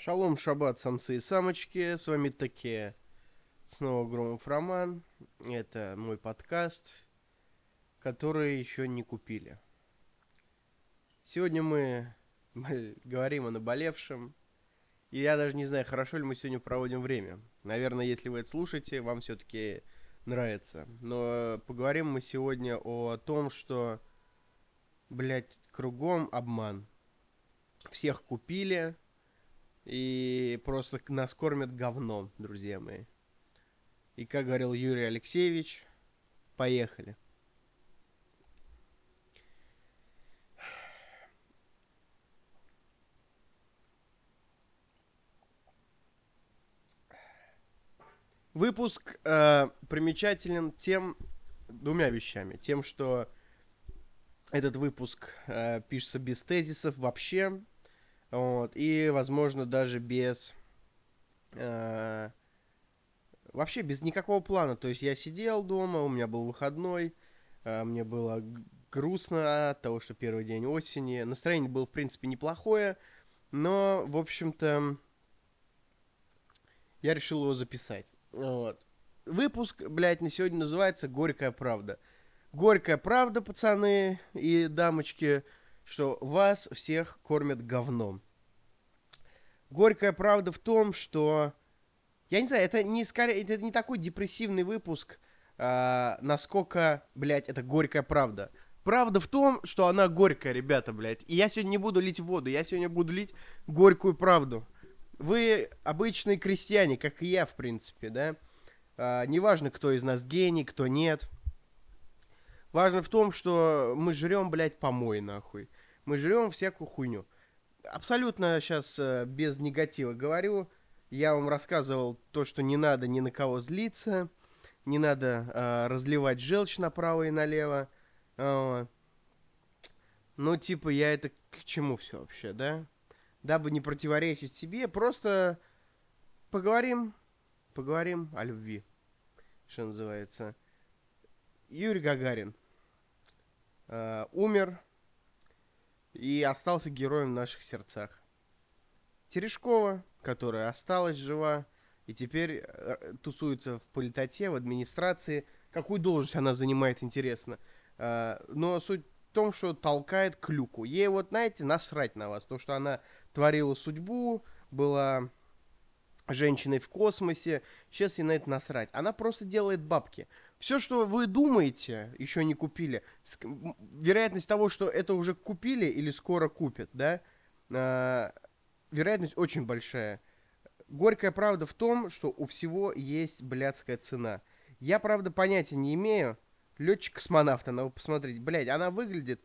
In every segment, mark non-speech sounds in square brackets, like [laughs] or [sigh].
Шалом, шаббат, самцы и самочки. С вами такие снова Громов Роман. Это мой подкаст, который еще не купили. Сегодня мы, [laughs] мы говорим о наболевшем. И я даже не знаю, хорошо ли мы сегодня проводим время. Наверное, если вы это слушаете, вам все-таки нравится. Но поговорим мы сегодня о том, что, блядь, кругом обман. Всех купили, и просто нас кормят говном, друзья мои. И как говорил Юрий Алексеевич, поехали. Выпуск э, примечателен тем двумя вещами. Тем, что этот выпуск э, пишется без тезисов вообще, вот, и, возможно, даже без... Э, вообще без никакого плана. То есть я сидел дома, у меня был выходной, э, мне было грустно от того, что первый день осени. Настроение было, в принципе, неплохое, но, в общем-то, я решил его записать. Вот. Выпуск, блядь, на сегодня называется «Горькая правда». Горькая правда, пацаны и дамочки – что вас всех кормят говном. Горькая правда в том, что... Я не знаю, это не, скорее, это не такой депрессивный выпуск, а, насколько, блядь, это горькая правда. Правда в том, что она горькая, ребята, блядь. И я сегодня не буду лить воду, я сегодня буду лить горькую правду. Вы обычные крестьяне, как и я, в принципе, да? А, неважно, кто из нас гений, кто нет. Важно в том, что мы жрем, блядь, помой, нахуй мы жрем всякую хуйню. Абсолютно сейчас э, без негатива говорю. Я вам рассказывал то, что не надо ни на кого злиться, не надо э, разливать желчь направо и налево. Э, ну, типа, я это к чему все вообще, да? Дабы не противоречить себе, просто поговорим, поговорим о любви, что называется. Юрий Гагарин э, умер и остался героем в наших сердцах. Терешкова, которая осталась жива и теперь э, тусуется в политоте, в администрации. Какую должность она занимает, интересно. Э, но суть в том, что толкает клюку. Ей вот, знаете, насрать на вас. То, что она творила судьбу, была женщиной в космосе. Сейчас ей на это насрать. Она просто делает бабки все, что вы думаете, еще не купили, вероятность того, что это уже купили или скоро купят, да, э, вероятность очень большая. Горькая правда в том, что у всего есть блядская цена. Я, правда, понятия не имею. Летчик-космонавта, надо посмотреть. Блядь, она выглядит...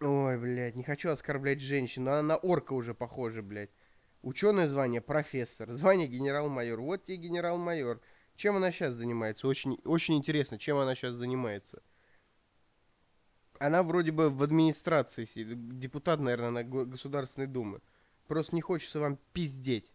Ой, блядь, не хочу оскорблять женщину, она на орка уже похожа, блядь. Ученое звание профессор, звание генерал-майор. Вот тебе генерал-майор. Чем она сейчас занимается? Очень, очень интересно, чем она сейчас занимается. Она вроде бы в администрации сидит, депутат, наверное, на Государственной Думы. Просто не хочется вам пиздеть.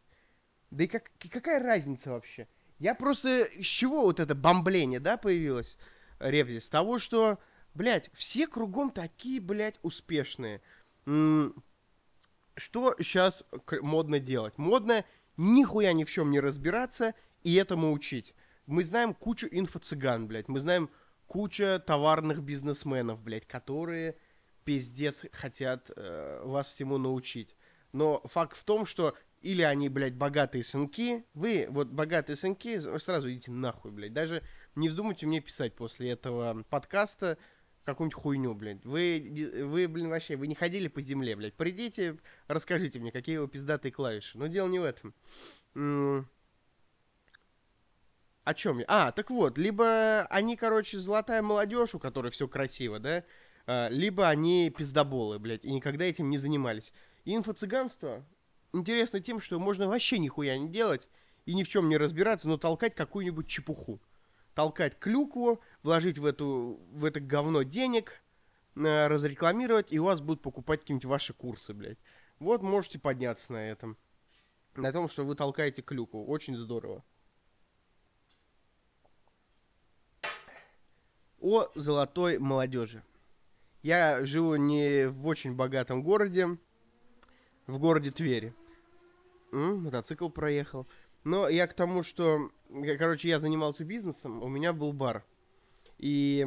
Да и как, какая разница вообще? Я просто... С чего вот это бомбление, да, появилось, Ребзи? С того, что, блядь, все кругом такие, блядь, успешные. Что сейчас модно делать? Модно нихуя ни в чем не разбираться и этому учить. Мы знаем кучу инфо-цыган, блядь. Мы знаем куча товарных бизнесменов, блядь, которые пиздец хотят э, вас всему научить. Но факт в том, что или они, блядь, богатые сынки, вы, вот богатые сынки, сразу идите нахуй, блядь. Даже не вздумайте мне писать после этого подкаста какую-нибудь хуйню, блядь. Вы, вы, блин, вообще, вы не ходили по земле, блядь. Придите, расскажите мне, какие вы пиздатые клавиши. Но дело не в этом. О чем я? А, так вот, либо они, короче, золотая молодежь, у которой все красиво, да, а, либо они пиздоболы, блядь, и никогда этим не занимались. И инфо-цыганство интересно тем, что можно вообще нихуя не делать и ни в чем не разбираться, но толкать какую-нибудь чепуху. Толкать клюкву, вложить в, эту, в это говно денег, а, разрекламировать, и у вас будут покупать какие-нибудь ваши курсы, блядь. Вот можете подняться на этом. На том, что вы толкаете клюкву. Очень здорово. О золотой молодежи. Я живу не в очень богатом городе, в городе Твери. М, мотоцикл проехал. Но я к тому, что, короче, я занимался бизнесом, у меня был бар. И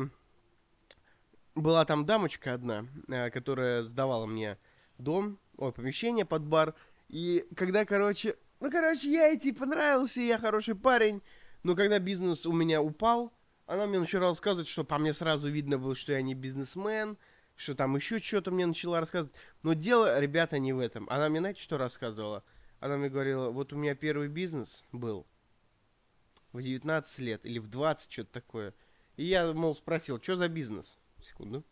была там дамочка одна, э, которая сдавала мне дом, ой, помещение под бар. И когда, короче, ну, короче, я ей типа нравился, я хороший парень. Но когда бизнес у меня упал, она мне начала рассказывать, что по мне сразу видно было, что я не бизнесмен, что там еще что-то мне начала рассказывать. Но дело, ребята, не в этом. Она мне, знаете, что рассказывала? Она мне говорила, вот у меня первый бизнес был в 19 лет или в 20, что-то такое. И я, мол, спросил, что за бизнес? Секунду.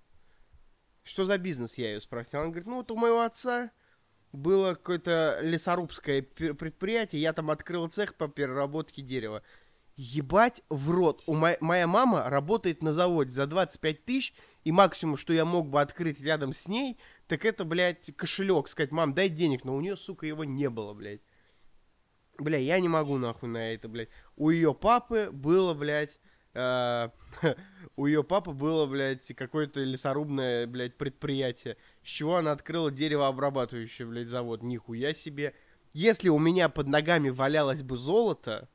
Что за бизнес, я ее спросил. Она говорит, ну вот у моего отца было какое-то лесорубское предприятие, я там открыл цех по переработке дерева. Ебать в рот. У мо- моя мама работает на заводе за 25 тысяч, и максимум, что я мог бы открыть рядом с ней, так это, блядь, кошелек. Сказать, мам, дай денег, но у нее, сука, его не было, блядь. Бля, я не могу нахуй на это, блядь. У ее папы было, блядь, э, [laughs] у ее папы было, блядь, какое-то лесорубное, блядь, предприятие. С чего она открыла деревообрабатывающий, блядь, завод. Нихуя себе. Если у меня под ногами валялось бы золото,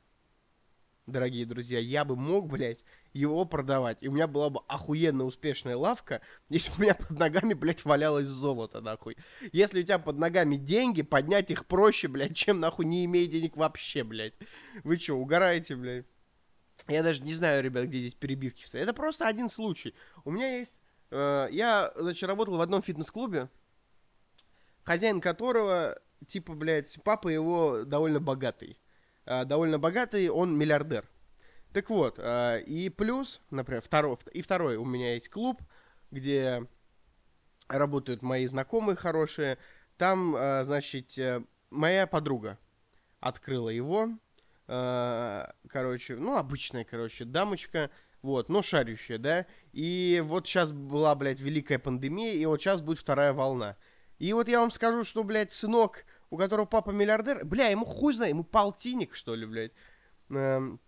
дорогие друзья, я бы мог, блядь, его продавать. И у меня была бы охуенно успешная лавка, [laughs] если бы у меня под ногами, блядь, валялось золото, нахуй. Если у тебя под ногами деньги, поднять их проще, блядь, чем, нахуй, не имея денег вообще, блядь. Вы что, угораете, блядь? Я даже не знаю, ребят, где здесь перебивки стоят. Это просто один случай. У меня есть... Э, я, значит, работал в одном фитнес-клубе, хозяин которого, типа, блядь, папа его довольно богатый. Э, довольно богатый, он миллиардер. Так вот, э, и плюс, например, второй, и второй у меня есть клуб, где работают мои знакомые хорошие. Там, э, значит, моя подруга открыла его, короче, ну, обычная, короче, дамочка, вот, но шарющая, да, и вот сейчас была, блядь, великая пандемия, и вот сейчас будет вторая волна. И вот я вам скажу, что, блядь, сынок, у которого папа миллиардер, бля, ему хуй знает, ему полтинник, что ли, блядь. Эм,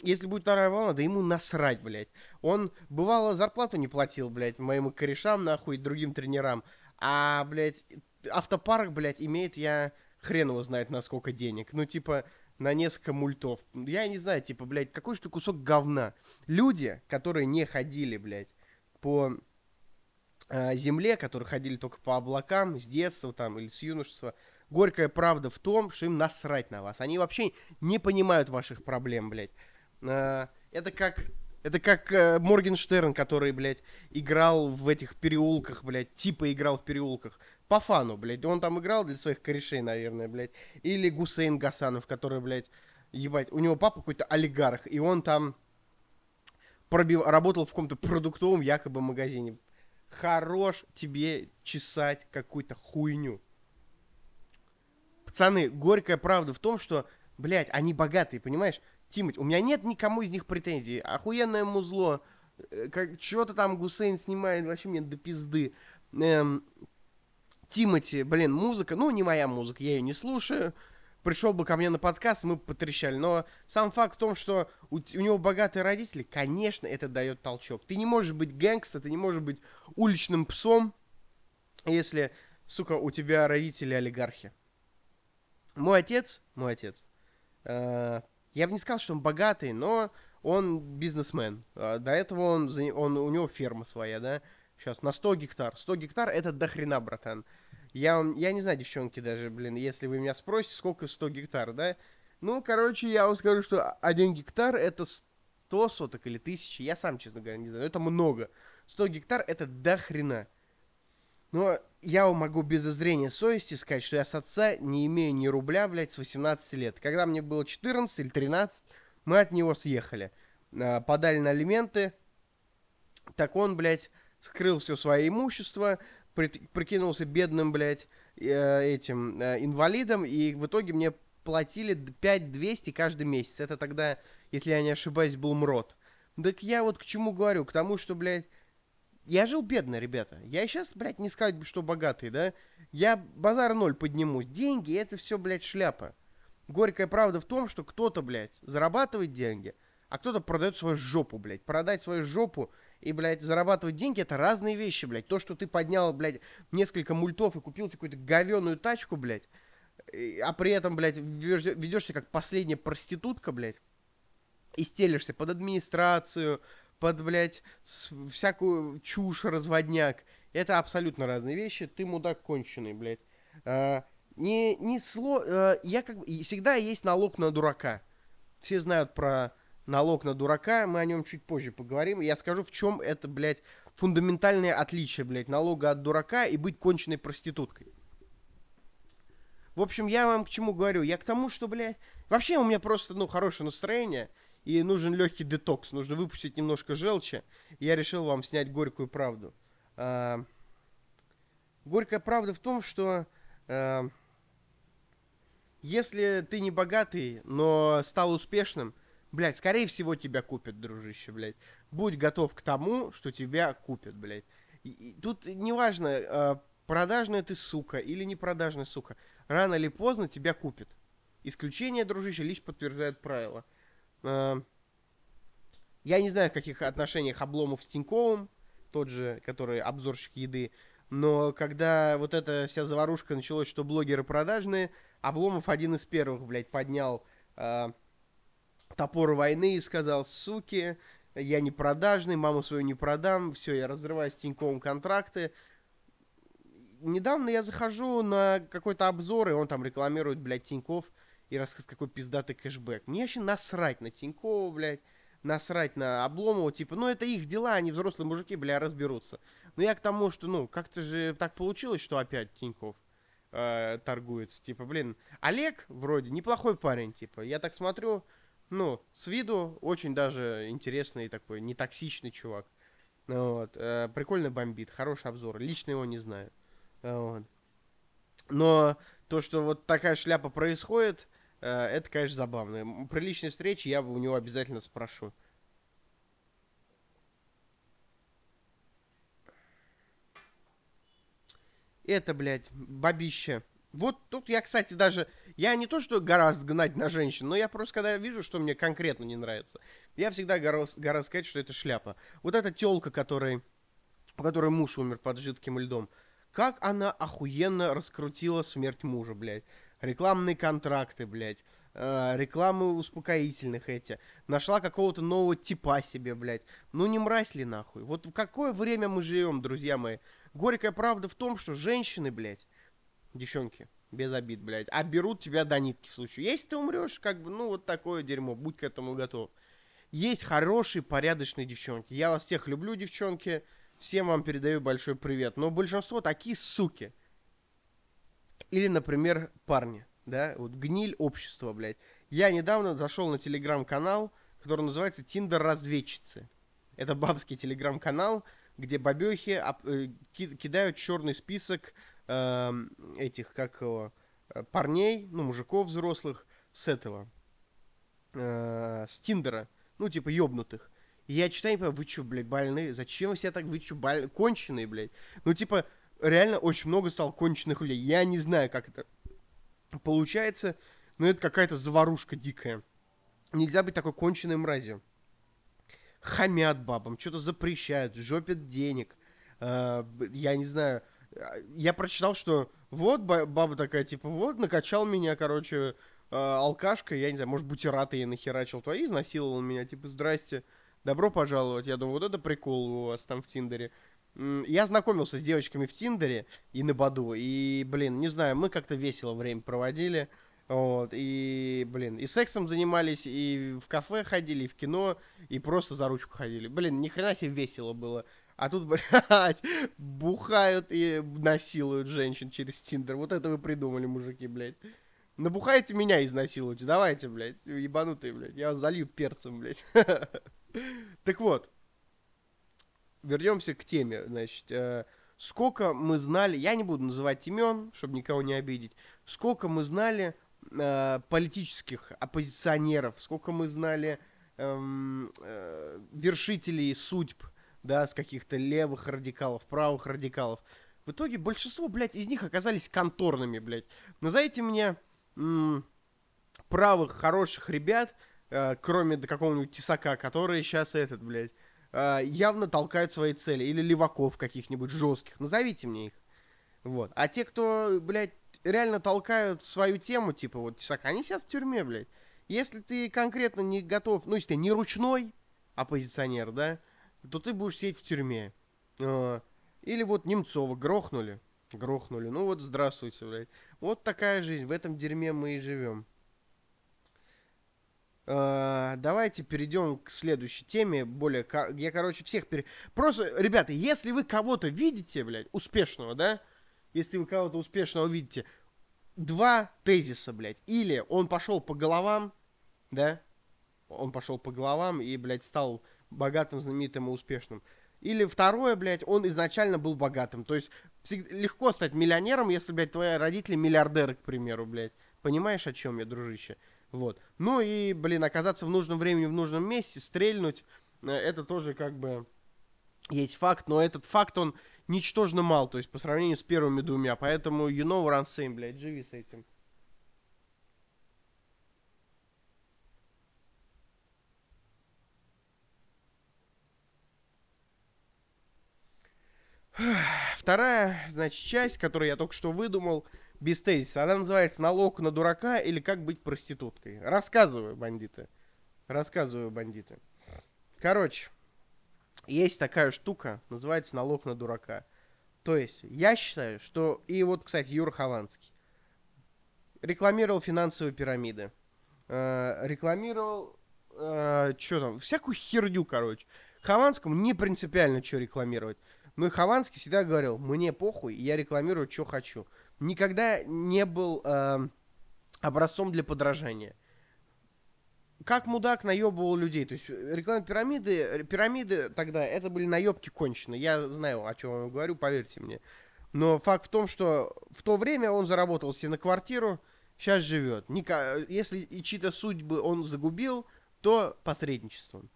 если будет вторая волна, да ему насрать, блядь. Он, бывало, зарплату не платил, блядь, моим корешам, нахуй, другим тренерам. А, блядь, автопарк, блядь, имеет я хрен его знает на сколько денег. Ну, типа, на несколько мультов. Я не знаю, типа, блядь, какой же ты кусок говна. Люди, которые не ходили, блядь, по земле, которые ходили только по облакам с детства там или с юношества, горькая правда в том, что им насрать на вас. Они вообще не понимают ваших проблем, блядь. Э, это как это как э, Моргенштерн, который, блядь, играл в этих переулках, блядь, типа играл в переулках. По фану, блядь. Он там играл для своих корешей, наверное, блядь. Или Гусейн Гасанов, который, блядь, ебать, у него папа какой-то олигарх, и он там пробив... работал в каком-то продуктовом якобы магазине. Хорош тебе чесать какую-то хуйню. Пацаны, горькая правда в том, что, блядь, они богатые, понимаешь? Тимати, у меня нет никому из них претензий. Охуенное музло. Э, как, что-то там Гусейн снимает, вообще мне до пизды. Эм, Тимати, блин, музыка, ну, не моя музыка, я ее не слушаю. Пришел бы ко мне на подкаст, мы бы потрещали. Но сам факт в том, что у, у него богатые родители, конечно, это дает толчок. Ты не можешь быть гэнгста, ты не можешь быть уличным псом, если, сука, у тебя родители олигархи. Мой отец, мой отец, э, я бы не сказал, что он богатый, но он бизнесмен. А, до этого он, он, у него ферма своя, да. Сейчас на 100 гектар. 100 гектар это до хрена, братан. Я, я не знаю, девчонки, даже, блин, если вы меня спросите, сколько 100 гектар, да? Ну, короче, я вам скажу, что 1 гектар это 100 соток или 1000. Я сам, честно говоря, не знаю. Это много. 100 гектар это до хрена. Но я могу без зазрения совести сказать, что я с отца не имею ни рубля, блядь, с 18 лет. Когда мне было 14 или 13, мы от него съехали. А, подали на алименты. Так он, блядь, скрыл все свое имущество, прикинулся бедным, блядь, э, этим э, инвалидом, и в итоге мне платили 5200 каждый месяц. Это тогда, если я не ошибаюсь, был МРОД. Так я вот к чему говорю? К тому, что, блядь, я жил бедно, ребята. Я сейчас, блядь, не сказать, что богатый, да? Я базар ноль поднимусь. Деньги, это все, блядь, шляпа. Горькая правда в том, что кто-то, блядь, зарабатывает деньги, а кто-то продает свою жопу, блядь. Продать свою жопу и, блядь, зарабатывать деньги, это разные вещи, блядь. То, что ты поднял, блядь, несколько мультов и купил какую-то говеную тачку, блядь, а при этом, блядь, ведешься как последняя проститутка, блядь, и стелишься под администрацию, под, блядь, всякую чушь, разводняк. Это абсолютно разные вещи. Ты мудак конченый, блядь. А, не, не сло... А, я как бы... Всегда есть налог на дурака. Все знают про налог на дурака, мы о нем чуть позже поговорим. Я скажу, в чем это, блядь, фундаментальное отличие, блядь, налога от дурака и быть конченной проституткой. В общем, я вам к чему говорю? Я к тому, что, блядь, вообще у меня просто, ну, хорошее настроение, и нужен легкий детокс, нужно выпустить немножко желчи. Я решил вам снять горькую правду. А, горькая правда в том, что а, если ты не богатый, но стал успешным, блядь, скорее всего тебя купят, дружище, блядь. Будь готов к тому, что тебя купят, блядь. И, и тут неважно, а, продажная ты сука или не продажная сука. Рано или поздно тебя купят. Исключение, дружище, лишь подтверждает правило. А, я не знаю, в каких отношениях Обломов с Тиньковым, тот же, который обзорщик еды, но когда вот эта вся заварушка началась, что блогеры продажные, Обломов один из первых, блядь, поднял э, топор войны и сказал, суки, я не продажный, маму свою не продам, все, я разрываю с Тиньковым контракты. Недавно я захожу на какой-то обзор, и он там рекламирует, блядь, Тиньков, и рассказывает, какой пиздатый кэшбэк. Мне вообще насрать на Тинькова, блядь, насрать на Обломова, типа, ну это их дела, они взрослые мужики, бля, разберутся. Но я к тому, что, ну, как-то же так получилось, что опять Тиньков э, торгуется. Типа, блин, Олег вроде неплохой парень, типа, я так смотрю, ну, с виду очень даже интересный такой, нетоксичный чувак. Вот, э, прикольно бомбит, хороший обзор, лично его не знаю. Вот. Но то, что вот такая шляпа происходит, э, это, конечно, забавно. При личной встрече я бы у него обязательно спрошу. Это, блядь, бабище. Вот тут я, кстати, даже... Я не то, что гораздо гнать на женщин, но я просто, когда вижу, что мне конкретно не нравится, я всегда гораздо, гораздо сказать, что это шляпа. Вот эта телка, которой, у которой муж умер под жидким льдом, как она охуенно раскрутила смерть мужа, блядь. Рекламные контракты, блядь. Э, рекламы успокоительных эти. Нашла какого-то нового типа себе, блядь. Ну не мразь ли нахуй? Вот в какое время мы живем, друзья мои? Горькая правда в том, что женщины, блядь, девчонки, без обид, блядь, оберут тебя до нитки в случае. Если ты умрешь, как бы, ну вот такое дерьмо, будь к этому готов. Есть хорошие, порядочные девчонки. Я вас всех люблю, девчонки. Всем вам передаю большой привет. Но большинство такие суки. Или, например, парни, да, вот гниль общества, блядь. Я недавно зашел на телеграм-канал, который называется Тиндер разведчицы. Это бабский телеграм-канал, где бабехи э, кидают черный список э, этих, как его, э, парней, ну, мужиков взрослых с этого, э, с Тиндера, ну, типа, ёбнутых. И я читаю, понимаю, вы что, блядь, больные? Зачем вы все так, вы что, боль... конченые, блядь? Ну, типа, реально очень много стало конченых людей. Я не знаю, как это получается, но это какая-то заварушка дикая. Нельзя быть такой конченой мразью. Хамят бабам, что-то запрещают, жопят денег. Э, я не знаю. Я прочитал, что вот баба такая, типа, вот, накачал меня, короче, э, алкашка, я не знаю, может, бутераты я нахерачил, то изнасиловал меня, типа, здрасте добро пожаловать. Я думаю, вот это прикол у вас там в Тиндере. Я знакомился с девочками в Тиндере и на Баду, и, блин, не знаю, мы как-то весело время проводили, вот, и, блин, и сексом занимались, и в кафе ходили, и в кино, и просто за ручку ходили. Блин, ни хрена себе весело было. А тут, [laughs] блядь, бухают и насилуют женщин через Тиндер. Вот это вы придумали, мужики, блядь. Набухайте меня изнасилуйте, давайте, блядь, ебанутые, блядь. Я вас залью перцем, блядь. [laughs] Так вот, вернемся к теме. Значит, э, сколько мы знали, я не буду называть имен, чтобы никого не обидеть, сколько мы знали э, политических оппозиционеров, сколько мы знали эм, э, вершителей судьб, да, с каких-то левых радикалов, правых радикалов. В итоге большинство, блядь, из них оказались конторными, блядь. Назовите мне м- правых, хороших ребят, э, кроме до какого-нибудь тесака, которые сейчас этот, блядь, э, явно толкают свои цели. Или леваков каких-нибудь жестких. Назовите мне их. Вот. А те, кто, блядь, реально толкают свою тему, типа, вот, Тесак, они сидят в тюрьме, блядь. Если ты конкретно не готов, ну, если ты не ручной оппозиционер, да, то ты будешь сидеть в тюрьме. А, или вот Немцова грохнули, грохнули, ну вот здравствуйте, блядь. Вот такая жизнь, в этом дерьме мы и живем. Uh, давайте перейдем к следующей теме. Более, я, короче, всех пере... Просто, ребята, если вы кого-то видите, блядь, успешного, да? Если вы кого-то успешного видите, два тезиса, блядь. Или он пошел по головам, да? Он пошел по головам и, блядь, стал богатым, знаменитым и успешным. Или второе, блядь, он изначально был богатым. То есть легко стать миллионером, если, блядь, твои родители миллиардеры, к примеру, блядь. Понимаешь, о чем я, дружище? Вот. Ну и, блин, оказаться в нужном времени в нужном месте, стрельнуть, э, это тоже как бы есть факт, но этот факт, он ничтожно мал, то есть по сравнению с первыми двумя, поэтому you know what I'm saying, блядь, живи с этим. [sighs] Вторая, значит, часть, которую я только что выдумал, без тезиса. Она называется «Налог на дурака» или «Как быть проституткой». Рассказываю, бандиты. Рассказываю, бандиты. Короче, есть такая штука, называется «Налог на дурака». То есть, я считаю, что... И вот, кстати, Юра Хованский. Рекламировал финансовые пирамиды. Э, рекламировал... Э, что там? Всякую херню, короче. Хованскому не принципиально что рекламировать. Но и Хованский всегда говорил, мне похуй, я рекламирую, что хочу никогда не был э, образцом для подражания. Как мудак наебывал людей. То есть реклама пирамиды, пирамиды тогда, это были наебки кончены. Я знаю, о чем я говорю, поверьте мне. Но факт в том, что в то время он заработал себе на квартиру, сейчас живет. Если и чьи-то судьбы он загубил, то посредничеством.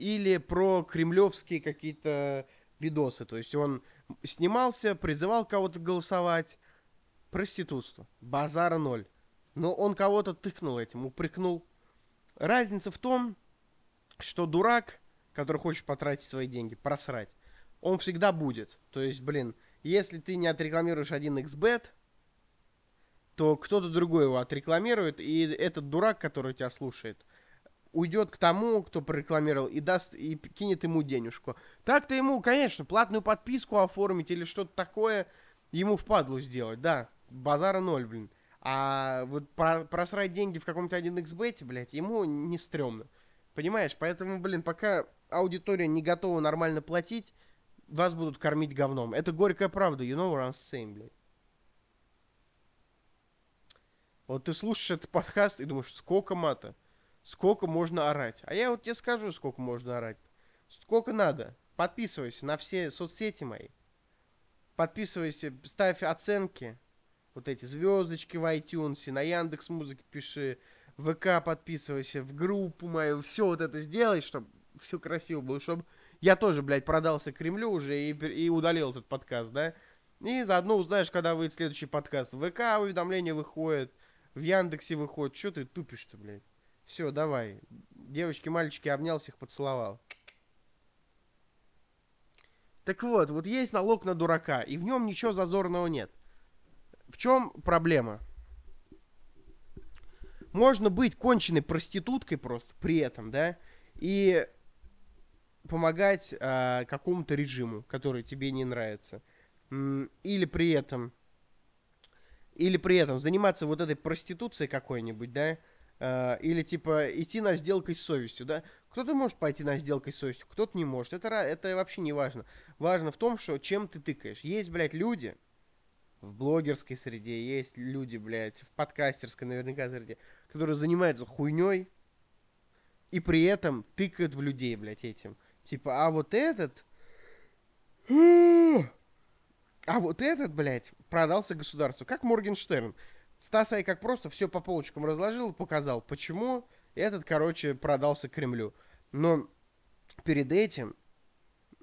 Или про кремлевские какие-то видосы. То есть он снимался, призывал кого-то голосовать. Проститутство. Базара ноль. Но он кого-то тыкнул этим, упрекнул. Разница в том, что дурак, который хочет потратить свои деньги, просрать, он всегда будет. То есть, блин, если ты не отрекламируешь 1xbet, то кто-то другой его отрекламирует, и этот дурак, который тебя слушает, уйдет к тому, кто прорекламировал, и даст, и кинет ему денежку. Так-то ему, конечно, платную подписку оформить или что-то такое ему впадлу сделать, да. Базара ноль, блин. А вот про просрать деньги в каком-то 1xbet, блядь, ему не стрёмно. Понимаешь? Поэтому, блин, пока аудитория не готова нормально платить, вас будут кормить говном. Это горькая правда, you know what I'm saying, блядь. Вот ты слушаешь этот [laughs] подкаст и думаешь, сколько мата? Сколько можно орать. А я вот тебе скажу, сколько можно орать. Сколько надо. Подписывайся на все соцсети мои. Подписывайся, ставь оценки. Вот эти звездочки в iTunes, на Яндекс Музыке пиши, в ВК подписывайся, в группу мою, все вот это сделай, чтобы все красиво было, чтобы я тоже, блядь, продался Кремлю уже и, и удалил этот подкаст, да? И заодно узнаешь, когда выйдет следующий подкаст. В ВК уведомления выходят, в Яндексе выходит. Что ты тупишь-то, блядь? Все, давай. Девочки, мальчики, обнял всех, поцеловал. Так вот, вот есть налог на дурака, и в нем ничего зазорного нет. В чем проблема? Можно быть конченной проституткой просто при этом, да, и помогать э, какому-то режиму, который тебе не нравится. Или при этом, или при этом заниматься вот этой проституцией какой-нибудь, да, или типа идти на сделку с совестью, да? Кто-то может пойти на сделку с совестью, кто-то не может. Это, это вообще не важно. Важно в том, что чем ты тыкаешь. Есть, блядь, люди в блогерской среде, есть люди, блядь, в подкастерской наверняка среде, которые занимаются хуйней и при этом тыкают в людей, блядь, этим. Типа, а вот этот... А вот этот, блядь, продался государству. Как Моргенштерн. Стас Ай как просто все по полочкам разложил, показал, почему этот, короче, продался Кремлю. Но перед этим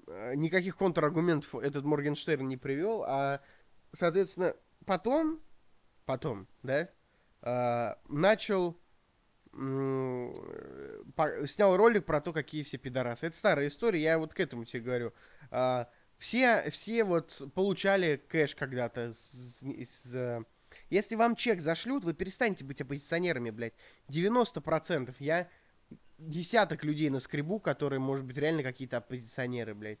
э, никаких контраргументов этот Моргенштерн не привел, а, соответственно, потом, потом, да, э, начал снял ролик про то, какие все пидорасы. Это старая история, я вот к этому тебе говорю. А, Все, все вот получали кэш когда-то. с- из, э, Если вам чек зашлют, вы перестанете быть оппозиционерами, блядь. 90%. Я десяток людей на скребу, которые, может быть, реально какие-то оппозиционеры, блядь.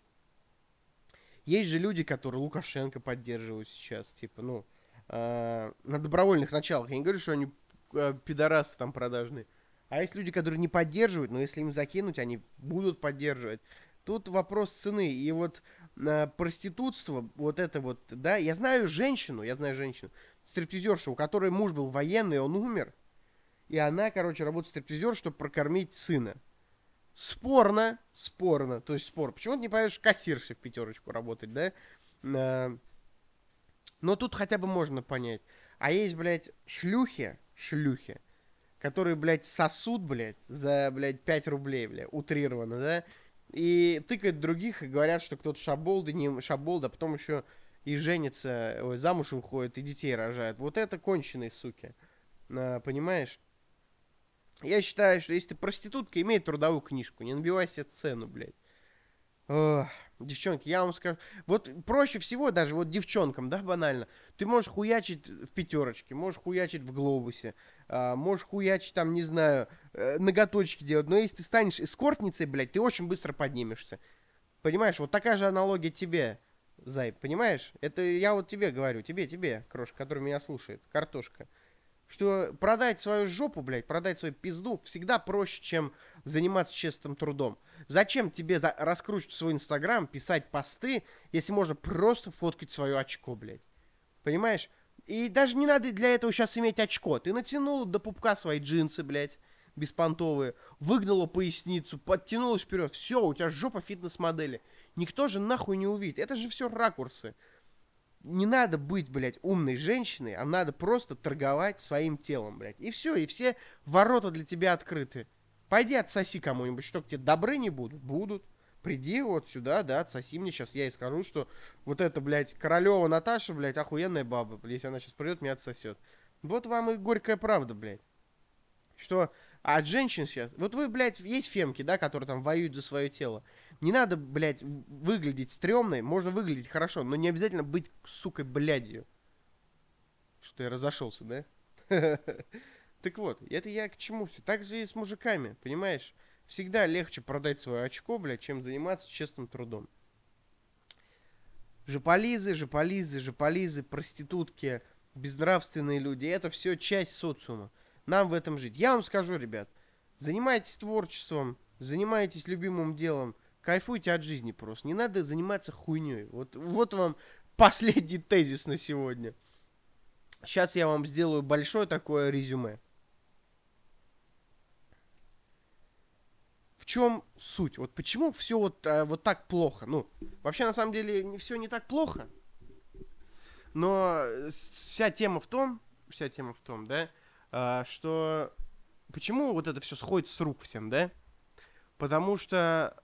Есть же люди, которые Лукашенко поддерживают сейчас, типа, ну, э, на добровольных началах. Я не говорю, что они э, пидорасы там продажные. А есть люди, которые не поддерживают, но если им закинуть, они будут поддерживать. Тут вопрос цены. И вот э, проститутство, вот это вот, да, я знаю женщину, я знаю женщину, стриптизершу, у которой муж был военный, он умер. И она, короче, работает стриптизер, чтобы прокормить сына. Спорно, спорно, то есть спор. Почему ты не поешь кассирши в пятерочку работать, да? Э, Но тут хотя бы можно понять. А есть, блядь, шлюхи, шлюхи, которые, блядь, сосут, блядь, за, блядь, 5 рублей, блядь, утрированно, да? И тыкают других и говорят, что кто-то шаболда, не шаболда, а потом еще и женится, ой, замуж выходит, и детей рожает. Вот это конченые суки. А, понимаешь? Я считаю, что если ты проститутка, имей трудовую книжку, не набивай себе цену, блядь. Ох, девчонки, я вам скажу. Вот проще всего даже вот девчонкам, да, банально. Ты можешь хуячить в пятерочке, можешь хуячить в глобусе, а, можешь хуячить там, не знаю, э, ноготочки делать. Но если ты станешь эскортницей, блядь, ты очень быстро поднимешься. Понимаешь, вот такая же аналогия тебе, Зай, понимаешь? Это я вот тебе говорю, тебе, тебе, крошка, который меня слушает, картошка. Что продать свою жопу, блядь, продать свою пизду всегда проще, чем заниматься честным трудом. Зачем тебе за- раскручивать свой инстаграм, писать посты, если можно просто фоткать свое очко, блядь? Понимаешь? И даже не надо для этого сейчас иметь очко. Ты натянул до пупка свои джинсы, блядь, беспонтовые, выгнула поясницу, подтянулась вперед. Все, у тебя жопа фитнес-модели. Никто же нахуй не увидит. Это же все ракурсы. Не надо быть, блядь, умной женщиной, а надо просто торговать своим телом, блядь. И все, и все ворота для тебя открыты. Пойди отсоси кому-нибудь, что к тебе добры не будут? Будут. Приди вот сюда, да, отсоси мне сейчас. Я и скажу, что вот это, блядь, Королева Наташа, блядь, охуенная баба. Если она сейчас придет, меня отсосет. Вот вам и горькая правда, блядь. Что а от женщин сейчас... Вот вы, блядь, есть фемки, да, которые там воюют за свое тело. Не надо, блядь, выглядеть стрёмной. Можно выглядеть хорошо, но не обязательно быть, сукой, блядью. Что я разошелся, да? [laughs] Так вот, это я к чему все. Так же и с мужиками, понимаешь? Всегда легче продать свое очко, блядь, чем заниматься честным трудом. Жополизы, жополизы, жополизы, проститутки, безнравственные люди. Это все часть социума. Нам в этом жить. Я вам скажу, ребят, занимайтесь творчеством, занимайтесь любимым делом, кайфуйте от жизни просто. Не надо заниматься хуйней. Вот, вот вам [laughs] последний тезис на сегодня. Сейчас я вам сделаю большое такое резюме. В чем суть? Вот почему все вот, а, вот так плохо? Ну, вообще на самом деле все не так плохо. Но э, вся тема в том, вся тема в том, да, что почему вот это все сходит с рук всем, да? Потому что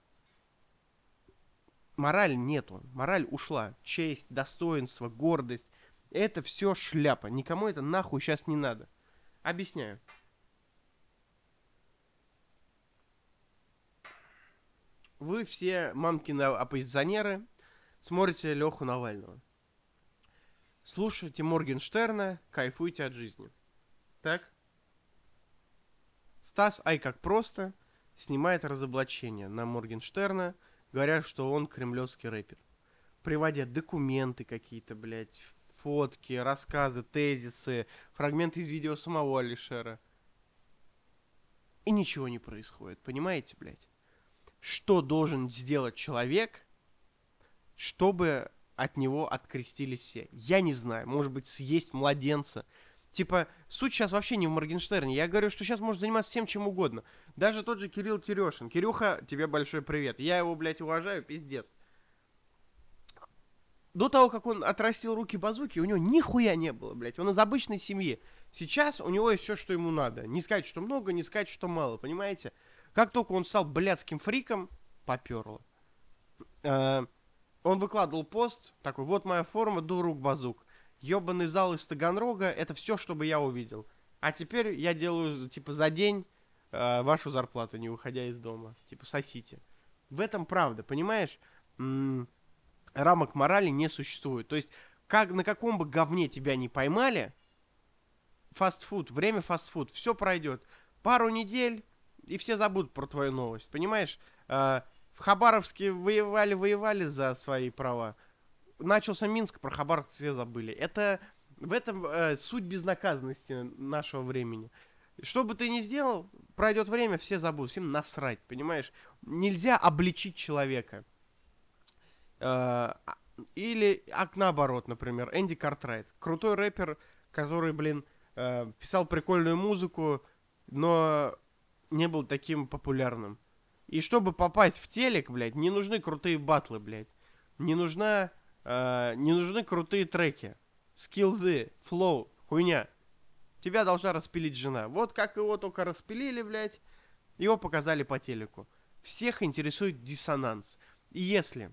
мораль нету, мораль ушла, честь, достоинство, гордость, это все шляпа, никому это нахуй сейчас не надо. Объясняю. Вы все мамкины оппозиционеры смотрите Леху Навального. Слушайте Моргенштерна, кайфуйте от жизни. Так? Стас, ай как просто, снимает разоблачение на Моргенштерна, говоря, что он кремлевский рэпер. Приводя документы какие-то, блядь, фотки, рассказы, тезисы, фрагменты из видео самого Алишера. И ничего не происходит, понимаете, блядь? Что должен сделать человек, чтобы от него открестились все? Я не знаю, может быть, съесть младенца. Типа, суть сейчас вообще не в Моргенштерне. Я говорю, что сейчас может заниматься всем чем угодно. Даже тот же Кирилл Терешин. Кирюха, тебе большой привет. Я его, блядь, уважаю, пиздец. До того, как он отрастил руки базуки, у него нихуя не было, блядь. Он из обычной семьи. Сейчас у него есть все, что ему надо. Не сказать, что много, не сказать, что мало, понимаете? Как только он стал блядским фриком, поперло. Э, Он выкладывал пост, такой, вот моя форма, до рук базук. Ёбаный зал из Таганрога, это все, чтобы я увидел. А теперь я делаю, типа, за день э, вашу зарплату, не выходя из дома. Типа, сосите. В этом правда, понимаешь? М, рамок морали не существует. То есть, как, на каком бы говне тебя не поймали, фастфуд, время фастфуд, все пройдет. Пару недель, и все забудут про твою новость, понимаешь? Э, в Хабаровске воевали-воевали за свои права. Начался Минск, про Хабаровск все забыли. Это в этом э, суть безнаказанности нашего времени. Что бы ты ни сделал, пройдет время, все забудут, всем насрать, понимаешь? Нельзя обличить человека. Э, или, а наоборот, например, Энди Картрайт. Крутой рэпер, который, блин, э, писал прикольную музыку, но не был таким популярным. И чтобы попасть в телек, блядь, не нужны крутые батлы, блядь. Не нужна, э, не нужны крутые треки. Скилзы, флоу, хуйня. Тебя должна распилить жена. Вот как его только распилили, блядь, его показали по телеку. Всех интересует диссонанс. И если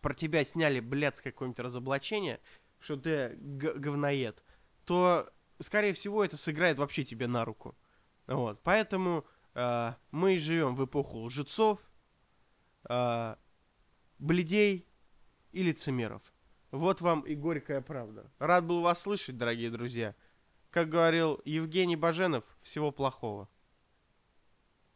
про тебя сняли блядское какое-нибудь разоблачение, что ты говноед, то, скорее всего, это сыграет вообще тебе на руку. Вот, поэтому э, мы живем в эпоху лжецов, э, бледей и лицемеров. Вот вам и горькая правда. Рад был вас слышать, дорогие друзья. Как говорил Евгений Баженов, всего плохого.